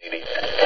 Maybe.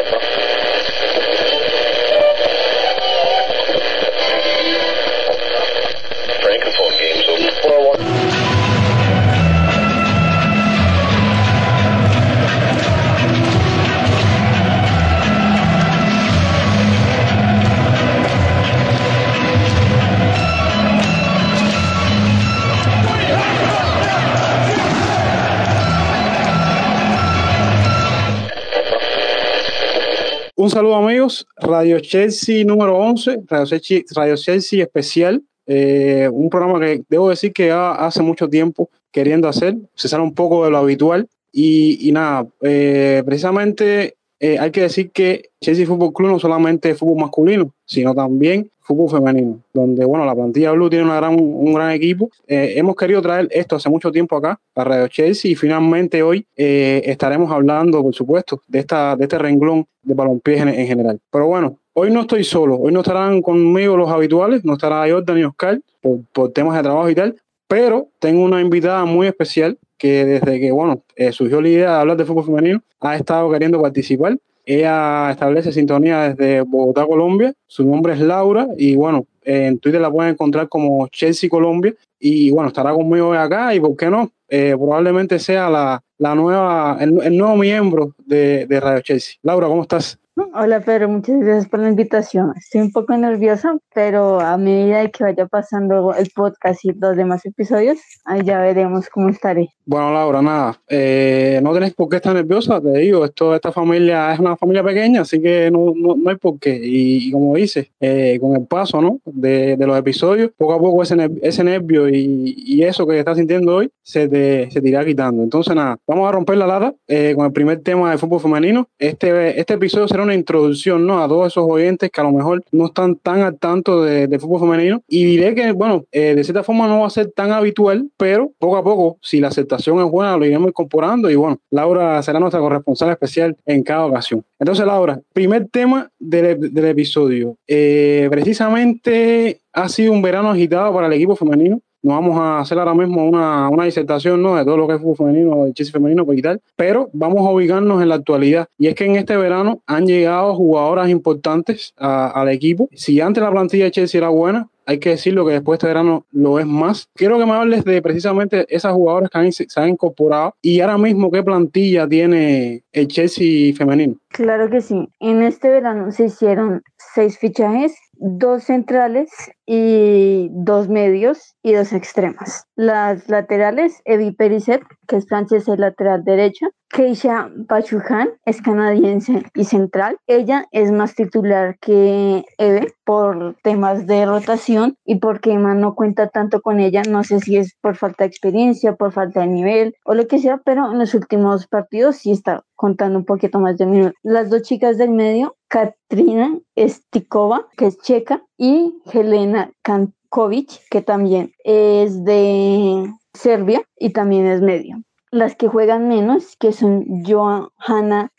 Un saludo amigos, Radio Chelsea número 11, Radio Chelsea, Radio Chelsea especial, eh, un programa que debo decir que hace mucho tiempo queriendo hacer, se sale un poco de lo habitual. Y, nada, eh, precisamente eh, hay que decir que Chelsea Fútbol Club no solamente es fútbol masculino, sino también fútbol femenino, donde bueno, la plantilla Blue tiene una gran, un gran equipo. Eh, hemos querido traer esto hace mucho tiempo acá a Radio Chelsea y finalmente hoy eh, estaremos hablando, por supuesto, de, esta, de este renglón de balompié en, en, general. Pero bueno, hoy no estoy solo, hoy no estarán conmigo los habituales, no estará Jordan y Oscar por, por temas de trabajo y tal, pero tengo una invitada muy especial que desde que bueno surgió la idea de hablar de fútbol femenino ha estado queriendo participar ella establece sintonía desde Bogotá, Colombia. Su nombre es Laura y bueno, en Twitter la pueden encontrar como Chelsea Colombia. Y bueno, estará conmigo hoy acá y por qué no, eh, probablemente sea la, la nueva, el, el, nuevo miembro de, de Radio Chelsea. Laura, ¿cómo estás? Hola Pedro, muchas gracias por la invitación. Estoy un poco nerviosa, pero a medida que vaya pasando el podcast y los demás episodios, ahí ya veremos cómo estaré. Bueno, Laura, nada, eh, no tenés por qué estar nerviosa, te digo, esto, esta familia es una familia pequeña, así que no, no, no hay por qué. Y, y como dices, eh, con el paso ¿no? de, de, los episodios, poco a poco ese, ese nervio y, y, eso que estás sintiendo hoy se te, se te irá quitando. Entonces, nada, vamos a romper la lata eh, con el primer tema de fútbol femenino. Este, este episodio será una introducción ¿no? a todos esos oyentes que a lo mejor no están tan al tanto de, de fútbol femenino. Y diré que, bueno, eh, de cierta forma no va a ser tan habitual, pero poco a poco, si la aceptación es buena, lo iremos incorporando. Y bueno, Laura será nuestra corresponsal especial en cada ocasión. Entonces, Laura, primer tema del, del episodio. Eh, precisamente ha sido un verano agitado para el equipo femenino no vamos a hacer ahora mismo una, una disertación ¿no? de todo lo que es fútbol femenino, de Chelsea femenino y tal, pero vamos a ubicarnos en la actualidad. Y es que en este verano han llegado jugadoras importantes a, al equipo. Si antes la plantilla de Chelsea era buena, hay que decirlo que después de este verano lo es más. Quiero que me hables de precisamente esas jugadoras que han, se han incorporado y ahora mismo qué plantilla tiene el Chelsea femenino. Claro que sí. En este verano se hicieron seis fichajes dos centrales y dos medios y dos extremas. Las laterales, Evi Pericet, que es francesa y lateral derecha, Keisha Pachuhan es canadiense y central. Ella es más titular que Eve por temas de rotación y porque Emma no cuenta tanto con ella. No sé si es por falta de experiencia, por falta de nivel o lo que sea, pero en los últimos partidos sí está contando un poquito más de minutos. Las dos chicas del medio, Katrina Stikova, que es checa, y Helena Kankovic, que también es de Serbia y también es medio las que juegan menos, que son Johanna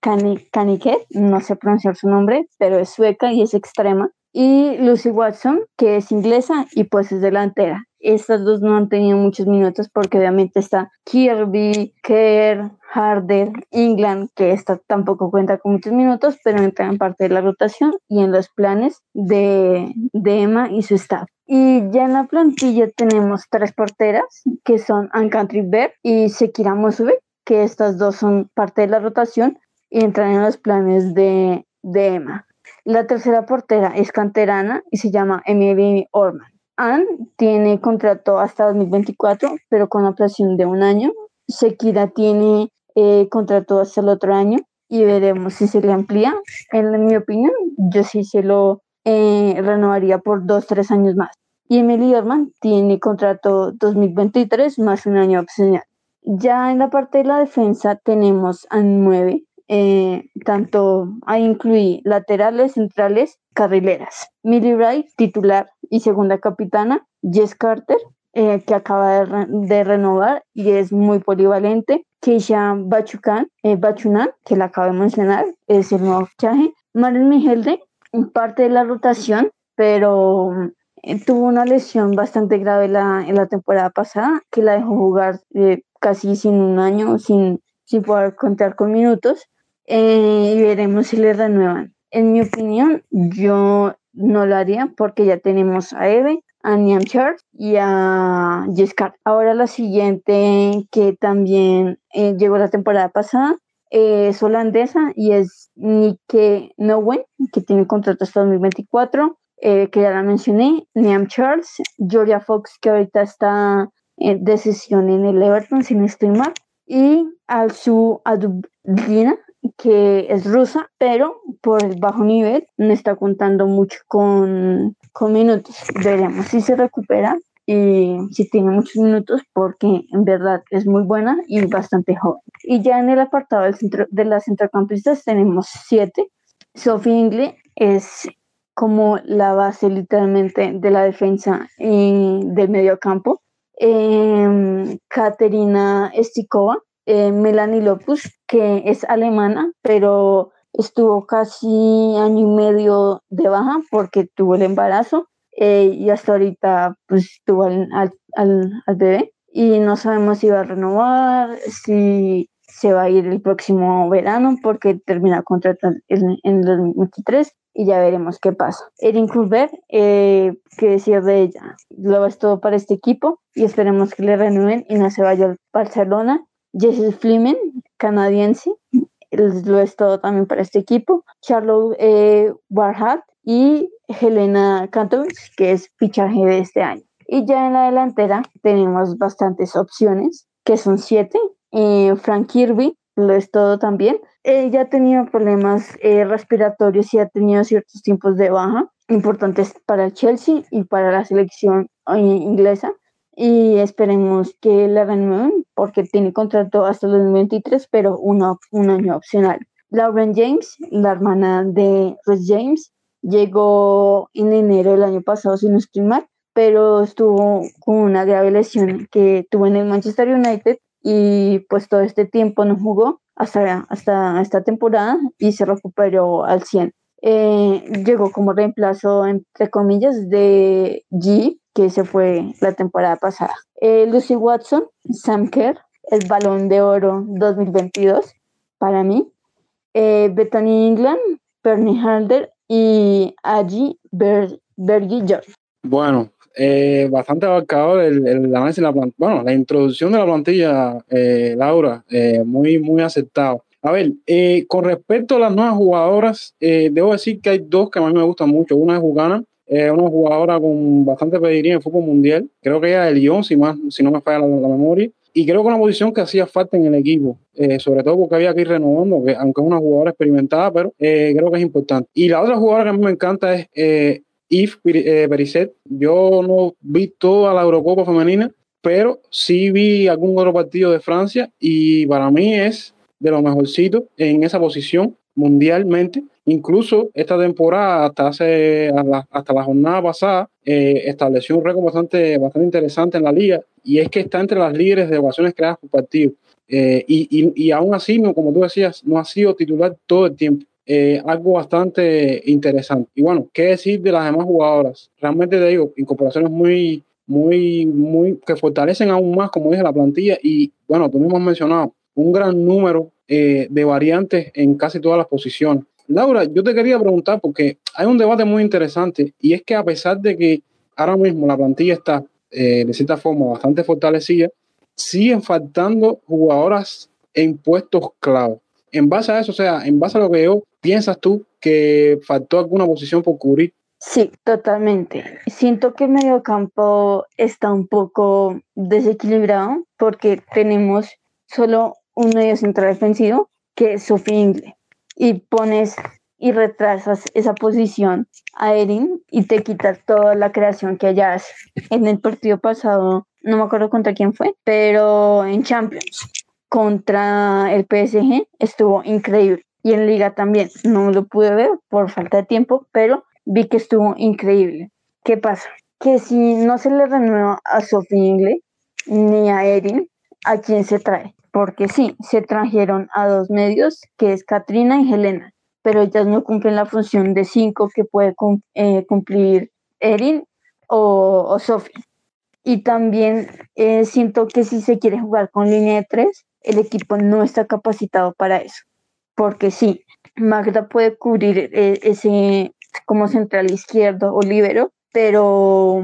Kanike, no sé pronunciar su nombre, pero es sueca y es extrema, y Lucy Watson, que es inglesa y pues es delantera. Estas dos no han tenido muchos minutos porque obviamente está Kirby, Kerr, Harder, England, que esta tampoco cuenta con muchos minutos, pero entra en parte de la rotación y en los planes de, de Emma y su staff. Y ya en la plantilla tenemos tres porteras, que son Anne Country Bear y Sekira Mosube, que estas dos son parte de la rotación y entran en los planes de, de Emma. La tercera portera es canterana y se llama Emily Orman. Anne tiene contrato hasta 2024, pero con operación de un año. Shakira tiene eh, contrato hasta el otro año y veremos si se le amplía. En mi opinión, yo sí se lo eh, renovaría por dos, tres años más. Y Emily Orman tiene contrato 2023 más un año opcional. Ya en la parte de la defensa tenemos a nueve, eh, tanto a incluir laterales, centrales, carrileras. Millie Wright, titular y segunda capitana. Jess Carter, eh, que acaba de, de, renovar y es muy polivalente. Keisha Bachukan, eh, Bachunan, que la acabo de mencionar, es el nuevo fichaje. Maren Mihelde, parte de la rotación, pero eh, tuvo una lesión bastante grave la, en la temporada pasada que la dejó jugar eh, casi sin un año, sin, sin poder contar con minutos. eh, y veremos si le renuevan. En mi opinión, yo no lo haría porque ya tenemos a Eve, a Niam y a Jescar. Ahora la siguiente que también eh, llegó la temporada pasada es holandesa y es Nike Nowen, que tiene contrato hasta 2024, eh, que ya la mencioné, Niam Charles, Georgia Fox, que ahorita está en decisión en el Everton, sin estimar, y Alsu Adublina, que es rusa, pero por el bajo nivel no está contando mucho con, con minutos. Veremos si se recupera y si tiene muchos minutos porque en verdad es muy buena y bastante joven. Y ya en el apartado del centro, de las centrocampistas tenemos siete. Sophie Ingle es como la base literalmente de la defensa y del medio campo. Eh, Katerina Stikova, eh, Melanie Lopus, que es alemana, pero estuvo casi año y medio de baja porque tuvo el embarazo eh, y hasta ahorita pues tuvo al, al, al, bebé y no sabemos si va a renovar, si se va a ir el próximo verano porque termina contrato en, el 2023 y ya veremos qué pasa. Erin Kulberg, eh, qué decir de ella, lo es todo para este equipo y esperemos que le renueven y no se vaya al Barcelona. Jessie Flimen, canadiense, lo es todo también para este equipo. Charlotte eh, Warhat y Helena Kantovic, que es fichaje de este año. Y ya en la delantera tenemos bastantes opciones, que son siete. Eh, Frank Kirby, lo es todo también. Ella ha tenido problemas eh, respiratorios y ha tenido ciertos tiempos de baja importantes para el Chelsea y para la selección eh, inglesa. Y esperemos que la renueven porque tiene contrato hasta el 2023, pero uno, un año opcional. Lauren James, la hermana de Rhys James, llegó en enero del año pasado, sin no estoy mal, pero estuvo con una grave lesión que tuvo en el Manchester United y pues todo este tiempo no jugó hasta, hasta esta temporada y se recuperó al 100. Eh, llegó como reemplazo, entre comillas, de G, que se fue la temporada pasada. Eh, Lucy Watson, Sam Kerr, el Balón de Oro 2022 para mí. Eh, Bethany England, Bernie Halder y allí Ber George. Bueno, eh, bastante abarcador el, el análisis de la bueno, la introducción de la plantilla, eh, Laura, eh, muy, muy aceptado. A ver, eh, con respecto a las nuevas jugadoras, eh, debo decir que hay dos que a mí me gustan mucho. Una es Jugana, una jugadora con bastante pediría en el fútbol mundial. Creo que ella es de Lyon, si, más, si no me falla la, la memoria y creo que una posición que hacía falta en el equipo, eh, sobre todo porque había que ir renovando, que aunque es una jugadora experimentada, pero eh, creo que es importante. Y la otra jugadora que a mí me encanta es eh, Yves Perisset. Yo no vi toda la Eurocopa femenina, pero sí vi algún otro partido de Francia y para mí es de lo mejorcito en esa posición mundialmente. Incluso esta temporada, hasta, hace, hasta la jornada pasada, eh, estableció un récord bastante, bastante interesante en la liga y es que está entre las líderes de ocasiones creadas por partido. Eh, y, y, y, aún así, no, como tú decías, no ha sido titular todo el tiempo. Eh, algo bastante interesante. Y bueno, ¿qué decir de las demás jugadoras? Realmente te digo, incorporaciones muy, muy, muy, que fortalecen aún más, como dije, la plantilla. Y bueno, tú mismo has mencionado un gran número eh, de variantes en casi todas las posiciones. Laura, yo te quería preguntar porque hay un debate muy interesante y es que a pesar de que ahora mismo la plantilla está eh, de cierta forma bastante fortalecida, siguen faltando jugadoras en puestos clave. En base a eso, o sea, en base a lo que yo, ¿piensas tú que faltó alguna posición por cubrir? Sí, totalmente. Siento que el mediocampo está un poco desequilibrado porque tenemos solo un medio central defensivo que es Sofía Ingle y pones y retrasas esa posición a Erin y te quitas toda la creación que hayas en el partido pasado, no me acuerdo contra quién fue, pero en Champions contra el PSG estuvo increíble y en liga también, no lo pude ver por falta de tiempo, pero vi que estuvo increíble. ¿Qué pasa? Que si no se le renueva a Sofía Ingle ni a Erin, ¿a quién se trae? Porque sí, se trajeron a dos medios, que es Katrina y Helena, pero ellas no cumplen la función de cinco que puede eh, cumplir Erin o, o Sophie. Y también eh, siento que si se quiere jugar con línea de tres, el equipo no está capacitado para eso. porque sí, Magda puede cubrir eh, ese como central izquierdo o libero, pero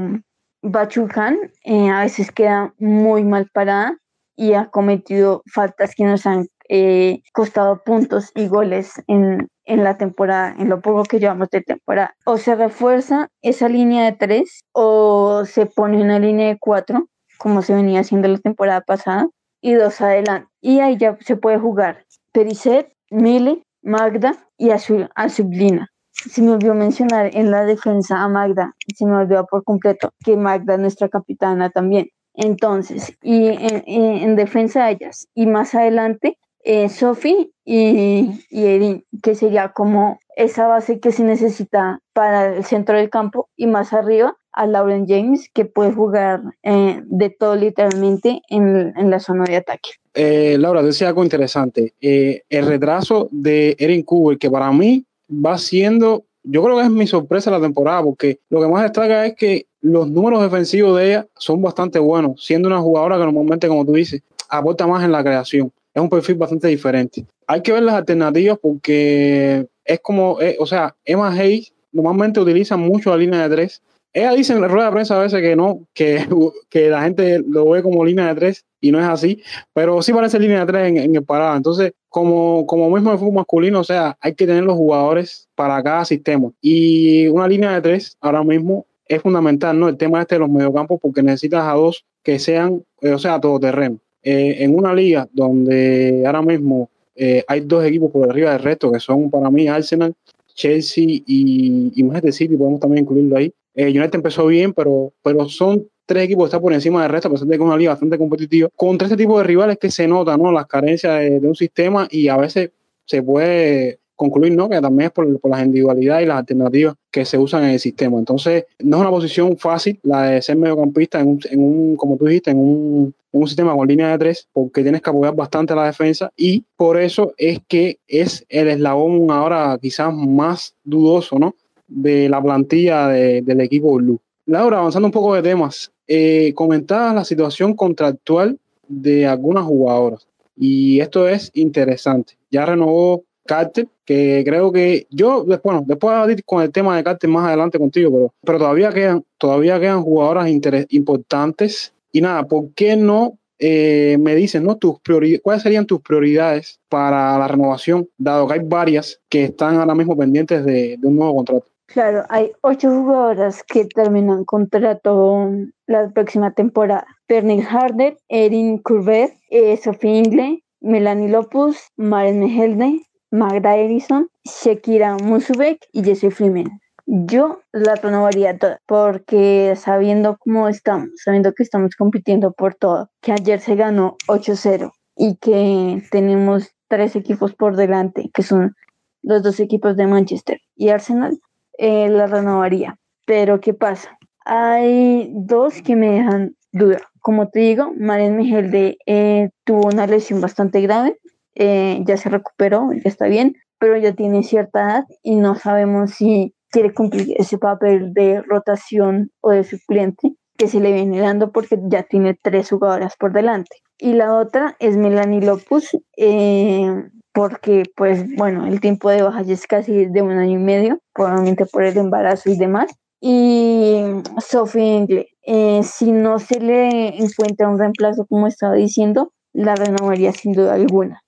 Bachucan eh, a veces queda muy mal parada y ha cometido faltas que nos han eh, costado puntos y goles en, en, la temporada, en lo poco que llevamos de temporada. O se refuerza esa línea de tres o se pone una línea de cuatro, como se venía haciendo la temporada pasada, y dos adelante. Y ahí ya se puede jugar Pericet, Mili, Magda y Azul, Azublina. Se me olvidó mencionar en la defensa a Magda, se me olvidó por completo que Magda es nuestra capitana también. Entonces, y en, defensa de ellas, y más adelante, eh, Sophie y, y Erin, que sería como esa base que se necesita para el centro del campo, y más arriba a Lauren James, que puede jugar eh, de todo literalmente en, en, la zona de ataque. Eh, Laura, decía algo interesante. Eh, el retraso de Erin Cooper, que para mí va siendo, yo creo que es mi sorpresa la temporada, porque lo que más destaca es que los números defensivos de ella son bastante buenos, siendo una jugadora que normalmente, como tú dices, aporta más en la creación. Es un perfil bastante diferente. Hay que ver las alternativas porque es como, o sea, Emma Hayes normalmente utiliza mucho la línea de tres ella dice en la rueda de prensa a veces que no, que, que la gente lo ve como línea de tres y no es así, pero sí parece línea de tres en, el parado. Entonces, como, como mismo el fútbol masculino, o sea, hay que tener los jugadores para cada sistema. Y una línea de tres ahora mismo es fundamental, ¿no? El tema este de los mediocampos, porque necesitas a dos que sean, eh, o sea, todoterreno. Eh, en una liga donde ahora mismo eh, hay dos equipos por arriba del resto, que son para mí Arsenal, Chelsea y, y Manchester City, podemos también incluirlo ahí. United empezó bien, pero, pero son tres equipos que están por encima del resto, a pesar de que es una liga bastante competitiva, contra este tipo de rivales que se nota, ¿no? Las carencias de, un sistema y a veces se puede concluir, ¿no? Que también es por, las individualidades y las alternativas que se usan en el sistema. Entonces, no es una posición fácil la de ser mediocampista en un, en un como tú dijiste, en un, un sistema con línea de tres, porque tienes que apoyar bastante la defensa y por eso es que es el eslabón ahora quizás más dudoso, ¿no? de la plantilla del equipo Blue. Laura, avanzando un poco de temas, eh, comentabas la situación contractual de algunas jugadoras y esto es interesante. Ya renovó Carter, que creo que yo, bueno, después de ir con el tema de Carter más adelante contigo, pero, pero todavía quedan, todavía quedan jugadoras importantes. Y nada, ¿por qué no eh, me dicen, ¿no? Tus ¿Cuáles serían tus prioridades para la renovación, dado que hay varias que están ahora mismo pendientes de un nuevo contrato? Claro, hay ocho jugadoras que terminan contrato la próxima temporada. Pernil Harder, Erin Courbet, eh, Sophie Ingle, Melanie Lopus, Maren Mehelde, Magda Erison, Shakira Musubek y Jessie Freeman. Yo la renovaría toda, porque sabiendo cómo estamos, sabiendo que estamos compitiendo por todo, que ayer se ganó 8-0 y que tenemos tres equipos por delante, que son los dos equipos de Manchester y Arsenal, eh, la renovaría. Pero ¿qué pasa? Hay dos que me dejan duda. Como te digo, Marian Miguel eh, tuvo una lesión bastante grave, eh, ya se recuperó, ya está bien, pero ya tiene cierta edad y no sabemos si quiere cumplir ese papel de rotación o de suplente que se le viene dando porque ya tiene tres jugadoras por delante. Y la otra es Melanie Lopus, eh, porque pues bueno, el tiempo de baja ya es casi de un año y medio, probablemente por el embarazo y demás. Y Sophie Engle, eh, si no se le encuentra un reemplazo, como estaba diciendo, la renovaría sin duda alguna.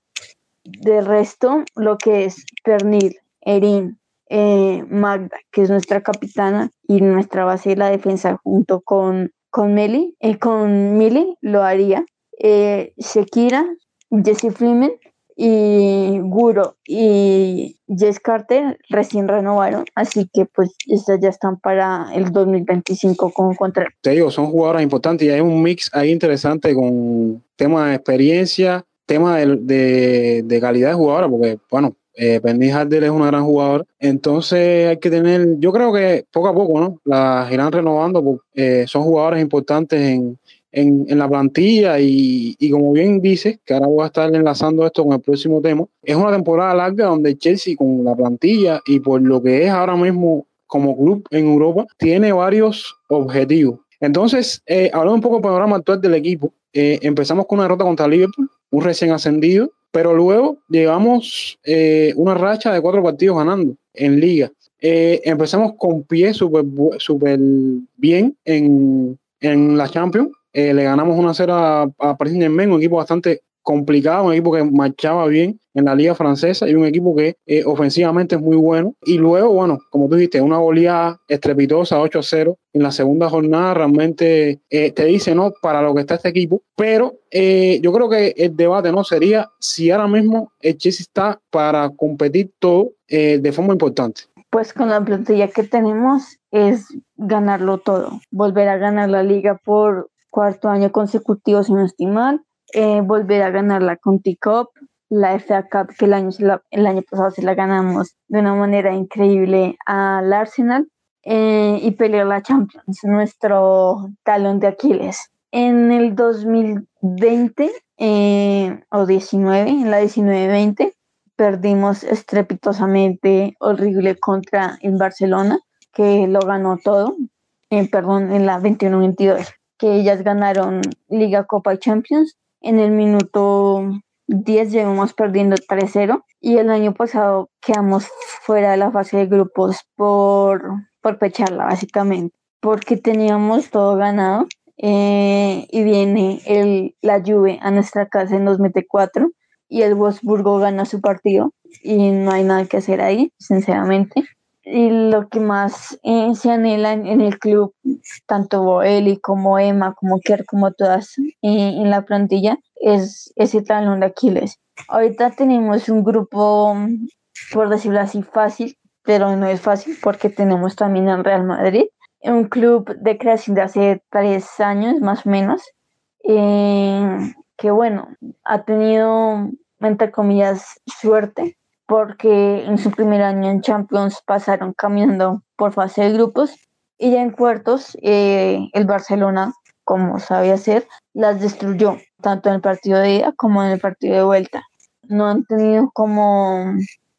De resto, lo que es Pernil, Erin, eh, Magda, que es nuestra capitana y nuestra base de la defensa junto con, con Meli, eh, con Mili, lo haría. Shakira, Jessie Freeman, y Guro y Jess Carter recién renovaron, así que pues estas ya están para el 2025 con contrato. Te digo, son jugadoras importantes y hay un mix ahí interesante con tema de experiencia, tema de, de, calidad de jugadora, porque bueno, eh, Penny Harder es una gran jugadora, entonces hay que tener, yo creo que poco a poco, ¿no? Las irán renovando, porque eh, son jugadoras importantes en, en, en la plantilla y, y, como bien dice, que ahora voy a estar enlazando esto con el próximo tema, es una temporada larga donde Chelsea con la plantilla y por lo que es ahora mismo como club en Europa, tiene varios objetivos. Entonces, eh, hablando un poco del panorama actual del equipo, eh, empezamos con una derrota contra Liverpool, un recién ascendido, pero luego llegamos eh, una racha de cuatro partidos ganando en liga. Eh, empezamos con pie súper super bien en, en la Champions. Eh, le ganamos una 0 a, a Paris Saint-Germain, un equipo bastante complicado, un equipo que marchaba bien en la liga francesa y un equipo que eh, ofensivamente es muy bueno. Y luego, bueno, como tú dijiste, una goleada estrepitosa 8 a 0 en la segunda jornada realmente eh, te dice, ¿no? Para lo que está este equipo. Pero eh, yo creo que el debate, ¿no? Sería si ahora mismo el Chelsea está para competir todo eh, de forma importante. Pues con la plantilla que tenemos es ganarlo todo, volver a ganar la liga por cuarto año consecutivo, si no estoy mal, eh, volver a ganar la Conti Cup, la FA Cup, que el año, el año pasado se la ganamos de una manera increíble al Arsenal, eh, y pelear la Champions, nuestro talón de Aquiles. En el 2020 eh, o 19, en la 19-20, perdimos estrepitosamente, horrible contra el Barcelona, que lo ganó todo, eh, perdón, en la 21-22, que ellas ganaron Liga, Copa y Champions. En el minuto 10 llevamos perdiendo 3-0 y el año pasado quedamos fuera de la fase de grupos por, por pecharla, básicamente, porque teníamos todo ganado eh, y viene el, la Juve a nuestra casa y nos mete 4 y el Wolfsburgo gana su partido y no hay nada que hacer ahí, sinceramente. Y lo que más eh, se anhela en, el club, tanto Eli como Emma, como Kerr, como todas eh, en la plantilla, es ese talón de Aquiles. Ahorita tenemos un grupo, por decirlo así, fácil, pero no es fácil porque tenemos también al Real Madrid, un club de creación de hace tres años más o menos, eh, que bueno, ha tenido, entre comillas, suerte porque en su primer año en Champions pasaron caminando por fase de grupos y ya en cuartos eh, el Barcelona, como sabía hacer, las destruyó, tanto en el partido de ida como en el partido de vuelta. No han tenido como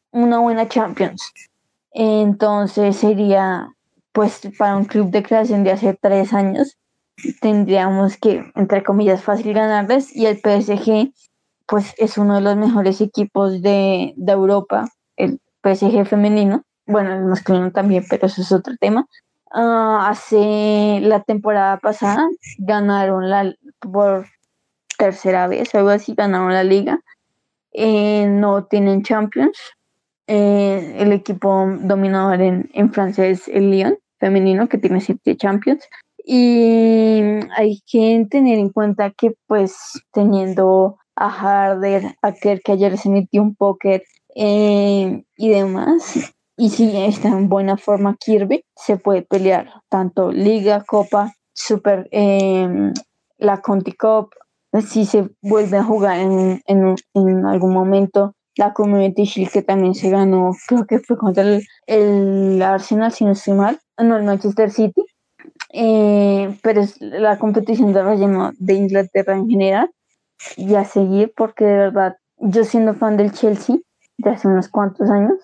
una buena Champions. Entonces sería, pues para un club de creación de hace tres años, tendríamos que, entre comillas, fácil ganarles y el PSG pues es uno de los mejores equipos de, de Europa, el PSG femenino, bueno, el masculino también, pero eso es otro tema. Uh, hace la temporada pasada ganaron la por tercera vez, algo así, ganaron la liga. Eh, no tienen Champions. Eh, el equipo dominador en, en Francia es el Lyon femenino, que tiene siete Champions. Y hay que tener en cuenta que, pues, teniendo a Harder, a Kerr, que ayer se metió un póker eh, y demás. Y si está en buena forma Kirby, se puede pelear tanto Liga, Copa, Super, eh, la Conti Cup, si se vuelve a jugar en, en, en, algún momento la Community Shield que también se ganó, creo que fue contra el, el Arsenal, si no estoy mal, no, el Manchester City. Eh, pero es la competición de relleno de Inglaterra en general y a seguir porque de verdad yo siendo fan del Chelsea de hace unos cuantos años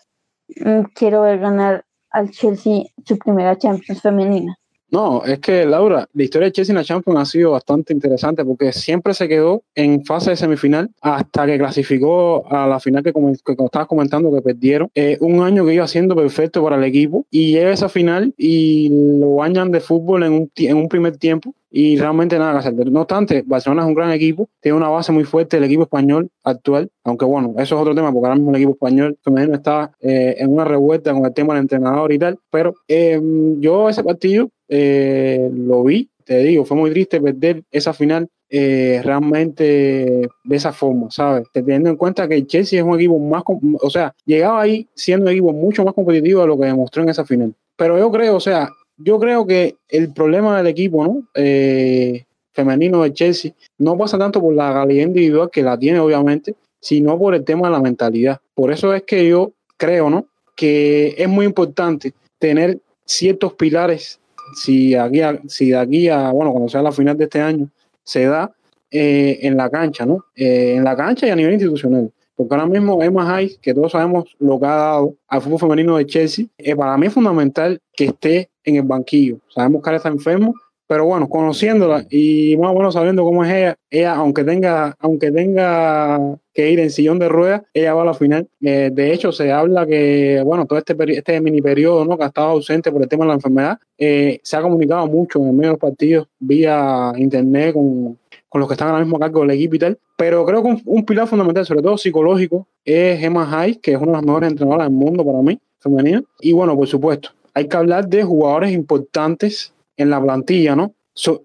quiero ver ganar al Chelsea su primera Champions femenina. No, es que Laura, la historia de Chelsea en la Champions ha sido bastante interesante porque siempre se quedó en fase de semifinal hasta que clasificó a la final que, como, que como estabas comentando que perdieron. Eh, un año que iba siendo perfecto para el equipo y llega esa final y lo bañan de fútbol en un, en un primer tiempo y realmente nada que hacer. No obstante, Barcelona es un gran equipo, tiene una base muy fuerte el equipo español actual, aunque bueno, eso es otro tema porque ahora mismo el equipo español femenino está eh, en una revuelta con el tema del entrenador y tal, pero eh, yo ese partido eh, lo vi, te digo, fue muy triste perder esa final eh, realmente de esa forma, ¿sabes? Teniendo en cuenta que el Chelsea es un equipo más, o sea, llegaba ahí siendo un equipo mucho más competitivo de lo que demostró en esa final. Pero yo creo, o sea, yo creo que el problema del equipo, ¿no? Eh, femenino de Chelsea no pasa tanto por la calidad individual que la tiene, obviamente, sino por el tema de la mentalidad. Por eso es que yo creo, ¿no? Que es muy importante tener ciertos pilares. Si aquí, a, si de aquí a, bueno, cuando sea la final de este año, se da eh, en la cancha, ¿no? Eh, en la cancha y a nivel institucional. Porque ahora mismo Emma Hayes, que todos sabemos lo que ha dado al fútbol femenino de Chelsea, eh, para mí es fundamental que esté en el banquillo. Sabemos que ahora está enfermo, pero bueno, conociéndola y más o menos sabiendo cómo es ella, ella aunque tenga, aunque tenga que ir en sillón de ruedas, ella va a la final. Eh, de hecho, se habla que, bueno, todo este, este mini periodo ¿no? que ha estado ausente por el tema de la enfermedad, eh, se ha comunicado mucho en medio de los partidos vía internet con, con los que están ahora mismo a cargo del equipo y tal. Pero creo que un, pilar fundamental, sobre todo psicológico, es Emma Hayes, que es una de las mejores entrenadoras del mundo para mí, femenina. Y bueno, por supuesto, hay que hablar de jugadores importantes en la plantilla, ¿no?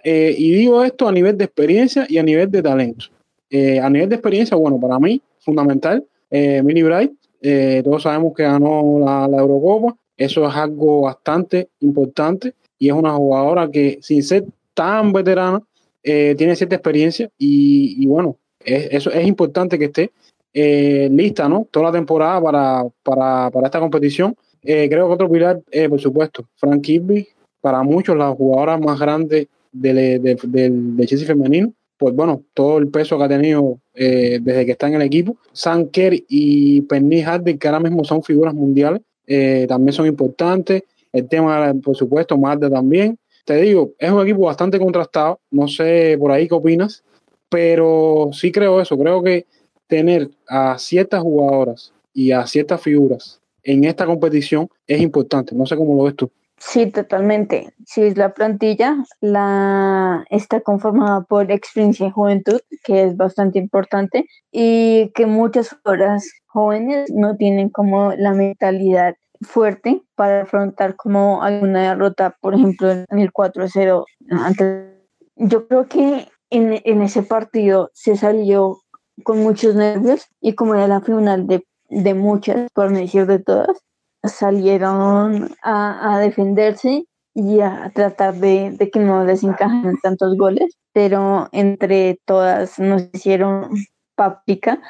Eh, y digo esto a nivel de experiencia y a nivel de talento. Eh, a nivel de experiencia, bueno, para mí, fundamental, eh, Millie Bright, eh, todos sabemos que ganó la, Eurocopa, eso es algo bastante importante y es una jugadora que sin ser tan veterana, tiene cierta experiencia y, bueno, eso es importante que esté lista, ¿no? Toda la temporada para, para, para esta competición. creo que otro pilar, por supuesto, Frank Kirby, para muchos la jugadora más grande del, del, Chelsea femenino, pues bueno, todo el peso que ha tenido eh, desde que está en el equipo. Sam Kerr y Penny Hardy, que ahora mismo son figuras mundiales, eh, también son importantes. El tema, por supuesto, Marta también. Te digo, es un equipo bastante contrastado. No sé por ahí qué opinas, pero sí creo eso. Creo que tener a ciertas jugadoras y a ciertas figuras en esta competición es importante. No sé cómo lo ves tú. Sí, totalmente. Sí, la plantilla, la está conformada por experiencia y juventud, que es bastante importante, y que muchas horas jóvenes no tienen como la mentalidad fuerte para afrontar como alguna derrota, por ejemplo, en el 4-0. Yo creo que en, en ese partido se salió con muchos nervios y como era la final de, de muchas, por no decir de todas, salieron a, defenderse y a tratar de, que no les encajen tantos goles, pero entre todas nos hicieron páprica.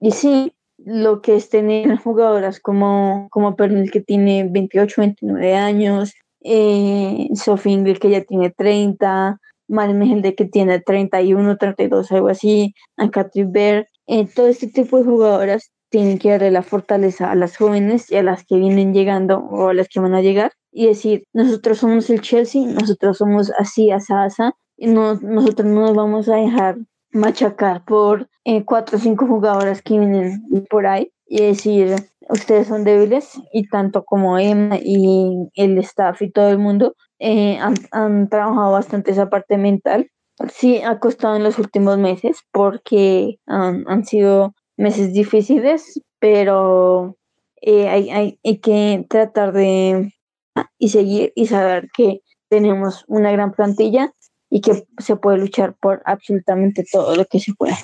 Y sí, lo que es tener jugadoras como, como Pernil, que tiene 28, 29 años, eh, Sophie que ya tiene 30, Mari de que tiene 31, 32, algo así, a Catherine Bear, eh, todo este tipo de jugadoras tienen que darle la fortaleza a las jóvenes y a las que vienen llegando o a las que van a llegar y decir, nosotros somos el Chelsea, nosotros somos así, asa, asa, y no, nosotros no nos vamos a dejar machacar por eh, cuatro o cinco jugadoras que vienen por ahí y decir, ustedes son débiles y tanto como Emma y el staff y todo el mundo eh, han, han trabajado bastante esa parte mental. Sí, ha costado en los últimos meses porque han, han sido meses difíciles, pero eh, hay, hay, hay, que tratar de y seguir y saber que tenemos una gran plantilla y que se puede luchar por absolutamente todo lo que se pueda.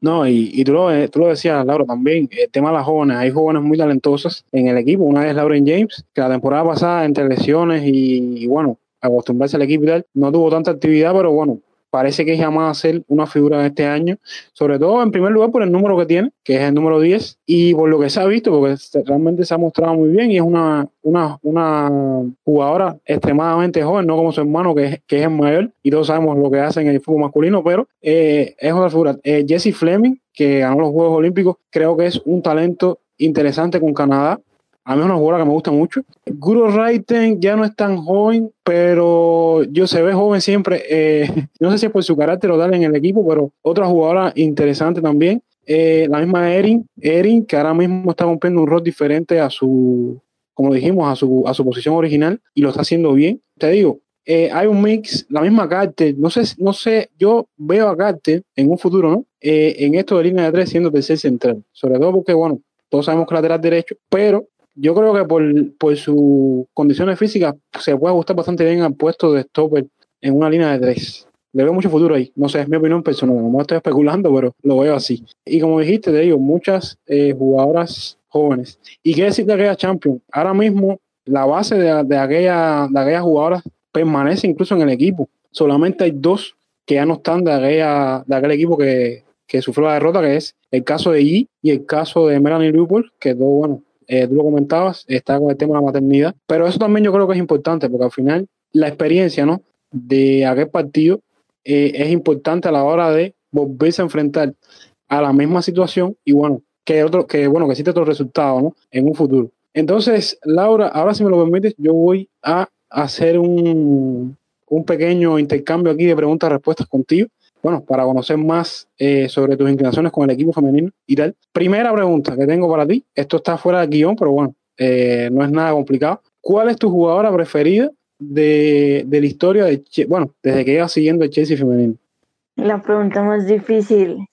No, y, y tú, lo, tú lo decías, Laura, también, el tema de las jóvenes, hay jóvenes muy talentosas en el equipo, una es Lauren James, que la temporada pasada entre lesiones y, y bueno, acostumbrarse al equipo y tal, no tuvo tanta actividad, pero bueno, parece que es llamada a ser una figura de este año, sobre todo en primer lugar por el número que tiene, que es el número 10, y por lo que se ha visto, porque realmente se ha mostrado muy bien y es una, una, una jugadora extremadamente joven, no como su hermano que es, que es el mayor, y todos sabemos lo que hace en el fútbol masculino, pero eh, es una figura. Eh, Jesse Fleming, que ganó los Juegos Olímpicos, creo que es un talento interesante con Canadá. A mí es una jugadora que me gusta mucho. Guru Raiten ya no es tan joven, pero yo se ve joven siempre. Eh, no sé si es por su carácter o tal en el equipo, pero otra jugadora interesante también. Eh, la misma Erin, Erin, que ahora mismo está cumpliendo un rol diferente a su, como dijimos, a su, a su posición original y lo está haciendo bien. Te digo, eh, hay un mix, la misma Carter, no sé, no sé, yo veo a Carter en un futuro, ¿no? en esto de línea de tres siendo tercer central, sobre todo porque, bueno, todos sabemos que lateral derecho, pero yo creo que por, por sus condiciones físicas se puede ajustar bastante bien al puesto de stopper en una línea de tres. Le veo mucho futuro ahí. No sé, es mi opinión personal. No estoy especulando, pero lo veo así. Y como dijiste, te digo, muchas eh, jugadoras jóvenes. ¿Y qué decir de aquella Champions? Ahora mismo la base de, de, aquella, de aquellas jugadoras permanece incluso en el equipo. Solamente hay dos que ya no están de, aquella, de aquel equipo que, que sufrió la derrota, que es el caso de Yi y el caso de Melanie Lupol, que dos, bueno, eh, tú lo comentabas, está con el tema de la maternidad, pero eso también yo creo que es importante porque al final la experiencia ¿no? de aquel partido eh, es importante a la hora de volverse a enfrentar a la misma situación y bueno, que otro, que bueno, que existe otro resultado ¿no? en un futuro. Entonces, Laura, ahora si me lo permites, yo voy a hacer un, un pequeño intercambio aquí de preguntas-respuestas contigo. Bueno, para conocer más eh, sobre tus inclinaciones con el equipo femenino y tal. Primera pregunta que tengo para ti. Esto está fuera de guion, pero bueno, eh, no es nada complicado. ¿Cuál es tu jugadora preferida de, de la historia de, bueno, desde que llevas siguiendo el Chelsea femenino? La pregunta más difícil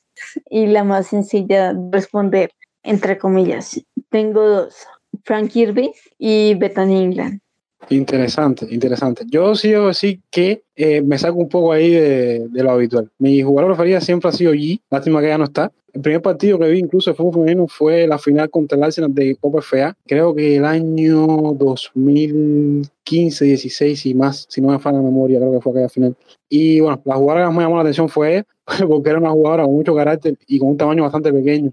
y la más sencilla de responder, entre comillas. Tengo dos, Frank Kirby y Bethany England. Interesante, interesante. Yo sí debo decir que eh, me saco un poco ahí de, lo habitual. Mi jugador preferido siempre ha sido G, lástima que ya no está. El primer partido que vi incluso de fútbol femenino fue la final contra el Arsenal de Copa FA. Creo que el año 2015, 16 y más, si no me falla la memoria, creo que fue aquella final. Y bueno, la jugadora que más me llamó la atención fue ella, porque era una jugadora con mucho carácter y con un tamaño bastante pequeño.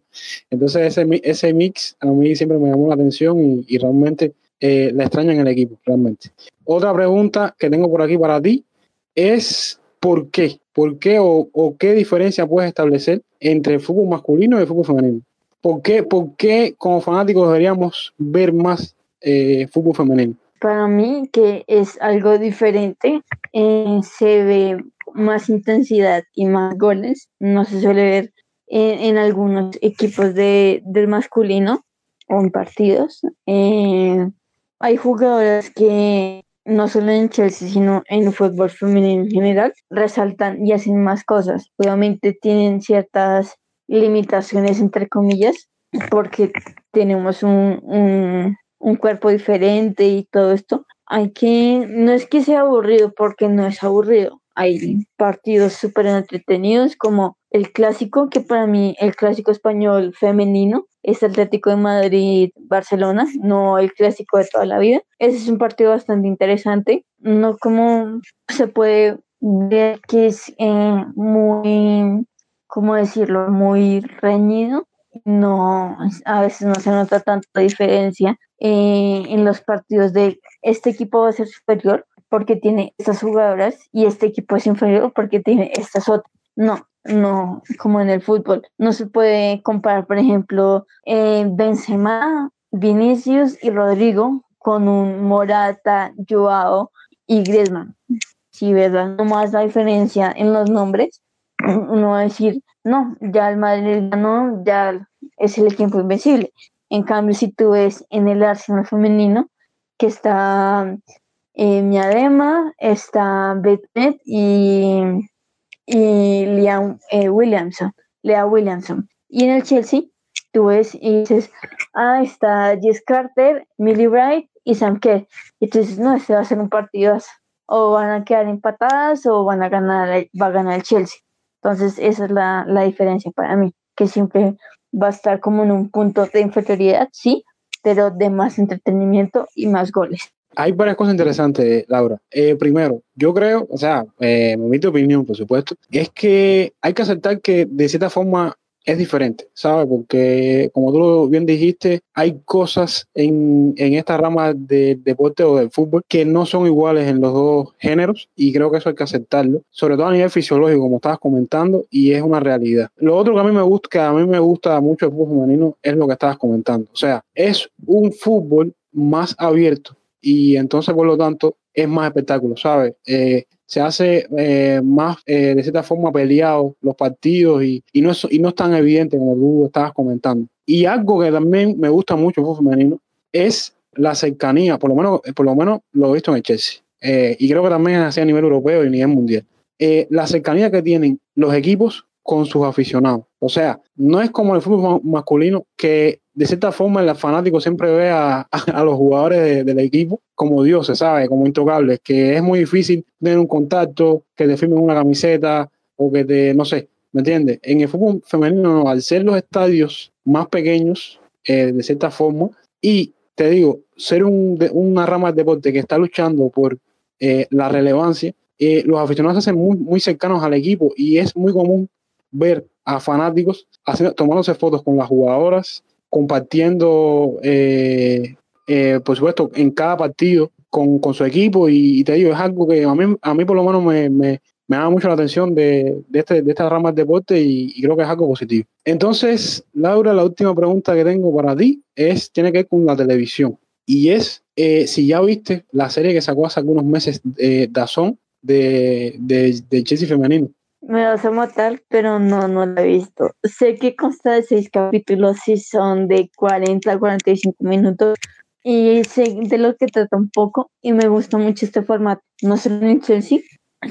Entonces ese, ese mix a mí siempre me llamó la atención y, y realmente eh, la extraña en el equipo, realmente. Otra pregunta que tengo por aquí para ti es ¿por qué? ¿Por qué o, qué diferencia puedes establecer entre el fútbol masculino y el fútbol femenino? ¿Por qué, por qué como fanáticos deberíamos ver más eh, fútbol femenino? Para mí que es algo diferente, eh, se ve más intensidad y más goles, no se suele ver en, algunos equipos de, del masculino o en partidos. Eh, hay jugadoras que no solo en Chelsea, sino en el fútbol femenino en general, resaltan y hacen más cosas. Obviamente tienen ciertas limitaciones, entre comillas, porque tenemos un, un cuerpo diferente y todo esto. Hay que, no es que sea aburrido, porque no es aburrido, hay partidos súper entretenidos como el clásico, que para mí el clásico español femenino es Atlético de Madrid-Barcelona, no el clásico de toda la vida. Ese es un partido bastante interesante, no como se puede ver que es eh, muy, ¿cómo decirlo?, muy reñido. No, a veces no se nota tanta diferencia eh, en los partidos de este equipo va a ser superior porque tiene estas jugadoras y este equipo es inferior porque tiene estas otras. No, no, como en el fútbol. No se puede comparar, por ejemplo, eh, Benzema, Vinicius y Rodrigo con un Morata, Joao y Griezmann. Si ¿verdad? No más la diferencia en los nombres, uno va a decir, no, ya el Madrid no, ya es el equipo invencible. En cambio, si tú ves en el Arsenal femenino, que está eh, Miadema, está Beth y, y Liam eh, Williamson, Lea Williamson. Y en el Chelsea, tú ves y dices, ah, está Jess Carter, Millie Bright y Sam Kerr. Y tú dices, no, este va a ser un partido o van a quedar empatadas o van a ganar, va a ganar el Chelsea. Entonces, esa es la, la diferencia para mí, que siempre va a estar como en un punto de inferioridad, sí, pero de más entretenimiento y más goles hay varias cosas interesantes, Laura. Eh, primero, yo creo, o sea, eh, mi opinión, por supuesto, es que hay que aceptar que de cierta forma es diferente, ¿sabes? Porque, como tú bien dijiste, hay cosas en, en esta rama del deporte o del fútbol que no son iguales en los dos géneros y creo que eso hay que aceptarlo, sobre todo a nivel fisiológico, como estabas comentando, y es una realidad. Lo otro que a mí me gusta, que a mí me gusta mucho el fútbol femenino es lo que estabas comentando. O sea, es un fútbol más abierto y entonces por lo tanto es más espectáculo, ¿sabes? Eh, se hace eh, más eh, de cierta forma peleado los partidos y, y, no es, y no es tan evidente como tú estabas comentando. Y algo que también me gusta mucho el fútbol femenino es la cercanía, por lo menos, por lo, menos lo he visto en el Chelsea. y creo que también es así a nivel europeo y a nivel mundial. la cercanía que tienen los equipos con sus aficionados. O sea, no es como el fútbol masculino que de cierta forma el fanático siempre ve a, los jugadores del equipo como dioses, ¿sabe? Como intocables, que es muy difícil tener un contacto, que te firmen una camiseta o que te, no sé, ¿me entiendes? En el fútbol femenino, al ser los estadios más pequeños, eh, de cierta forma, y te digo, ser un, una rama de deporte que está luchando por eh, la relevancia, eh, los aficionados se hacen muy, muy cercanos al equipo y es muy común ver a fanáticos haciendo, tomándose fotos con las jugadoras, compartiendo, eh, eh, por supuesto, en cada partido con, su equipo y, te digo, es algo que a mí, a mí por lo menos me, me, me llama mucho la atención de, de, este, de esta rama del deporte y, creo que es algo positivo. Entonces, Laura, la última pregunta que tengo para ti es, tiene que ver con la televisión y es eh, si ya viste la serie que sacó hace algunos meses de Dazón de, de, Chelsea femenino. Me vas a matar, pero no, no la he visto. Sé que consta de seis capítulos y son de 40 a 45 minutos. Y sé de lo que trata un poco y me gusta mucho este formato. No solo en Chelsea,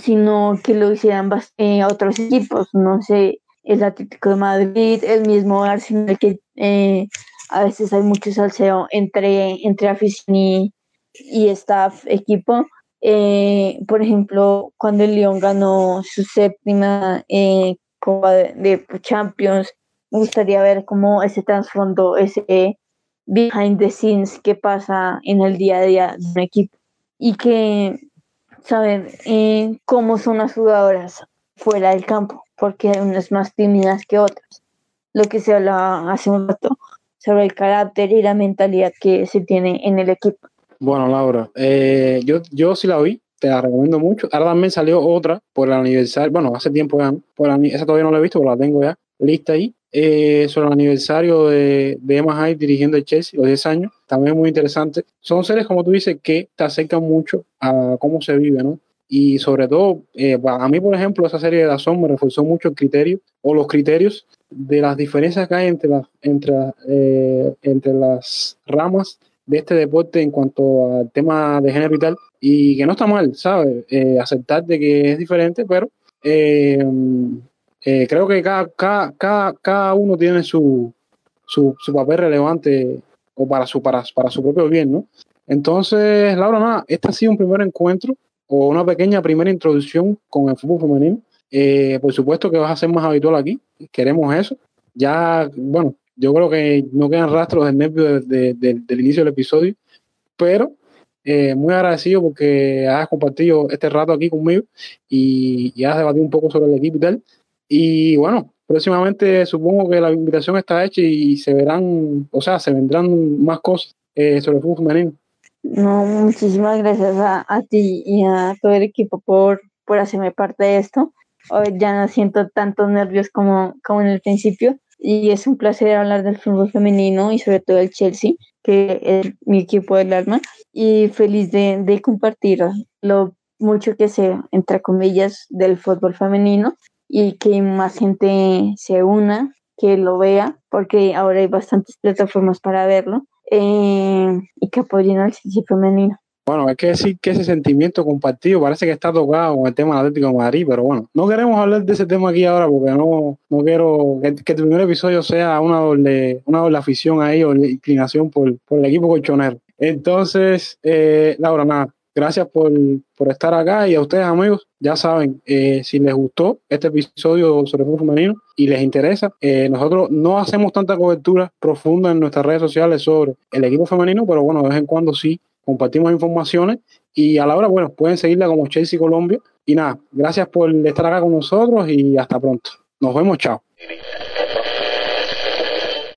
sino que lo hicieran eh, otros equipos. No sé, el Atlético de Madrid, el mismo Arsenal, que eh, a veces hay mucho salseo entre, entre afición y, y staff, equipo. Eh, por ejemplo, cuando el Lyon ganó su séptima eh, Copa de, Champions, me gustaría ver cómo ese trasfondo, ese behind the scenes que pasa en el día a día de un equipo y que saber eh, cómo son las jugadoras fuera del campo, porque hay unas más tímidas que otras. Lo que se hablaba hace un rato sobre el carácter y la mentalidad que se tiene en el equipo. Bueno, Laura, eh, yo, yo sí la vi, te la recomiendo mucho. Ahora también salió otra por el aniversario, bueno, hace tiempo ya, por esa todavía no la he visto, pero la tengo ya lista ahí, eh, sobre el aniversario de, de Emma Hyde dirigiendo el Chelsea, los 10 años, también muy interesante. Son seres, como tú dices, que te acercan mucho a cómo se vive, ¿no? Y sobre todo, eh, a mí, por ejemplo, esa serie de Dazón me reforzó mucho el criterio o los criterios de las diferencias que hay entre, las entre, eh, entre las ramas de este deporte en cuanto al tema de género y tal, y que no está mal, ¿sabes? Eh, aceptar de que es diferente, pero eh, eh, creo que cada, cada, cada, uno tiene su, su, su, papel relevante o para su, para, para su propio bien, ¿no? Entonces, Laura, nada, este ha sido un primer encuentro o una pequeña primera introducción con el fútbol femenino. por supuesto que vas a ser más habitual aquí, queremos eso. Ya, bueno, yo creo que no quedan rastros del nervio del inicio del episodio, pero eh, muy agradecido porque has compartido este rato aquí conmigo y, y, has debatido un poco sobre el equipo y tal. Y bueno, próximamente supongo que la invitación está hecha y se verán, o sea, se vendrán más cosas eh, sobre el fútbol femenino. No, muchísimas gracias a, a, ti y a todo el equipo por, por hacerme parte de esto. Hoy ya no siento tantos nervios como, como en el principio y es un placer hablar del fútbol femenino y sobre todo el Chelsea, que es mi equipo del alma, y feliz de, de compartir lo mucho que sé, entre comillas, del fútbol femenino y que más gente se una, que lo vea, porque ahora hay bastantes plataformas para verlo, eh, y que apoyen al Chelsea femenino. Bueno, hay que decir que ese sentimiento compartido parece que está tocado con el tema del Atlético de Madrid, pero bueno, no queremos hablar de ese tema aquí ahora porque no, no quiero que, que el primer episodio sea una doble, una doble afición ahí o inclinación por, por el equipo colchonero. Entonces, eh, Laura, nada, gracias por, por, estar acá y a ustedes amigos, ya saben, eh, si les gustó este episodio sobre fútbol femenino y les interesa, eh, nosotros no hacemos tanta cobertura profunda en nuestras redes sociales sobre el equipo femenino, pero bueno, de vez en cuando sí compartimos informaciones y a la hora, bueno, pueden seguirla como Chelsea Colombia. Y nada, gracias por estar acá con nosotros y hasta pronto. Nos vemos, chao.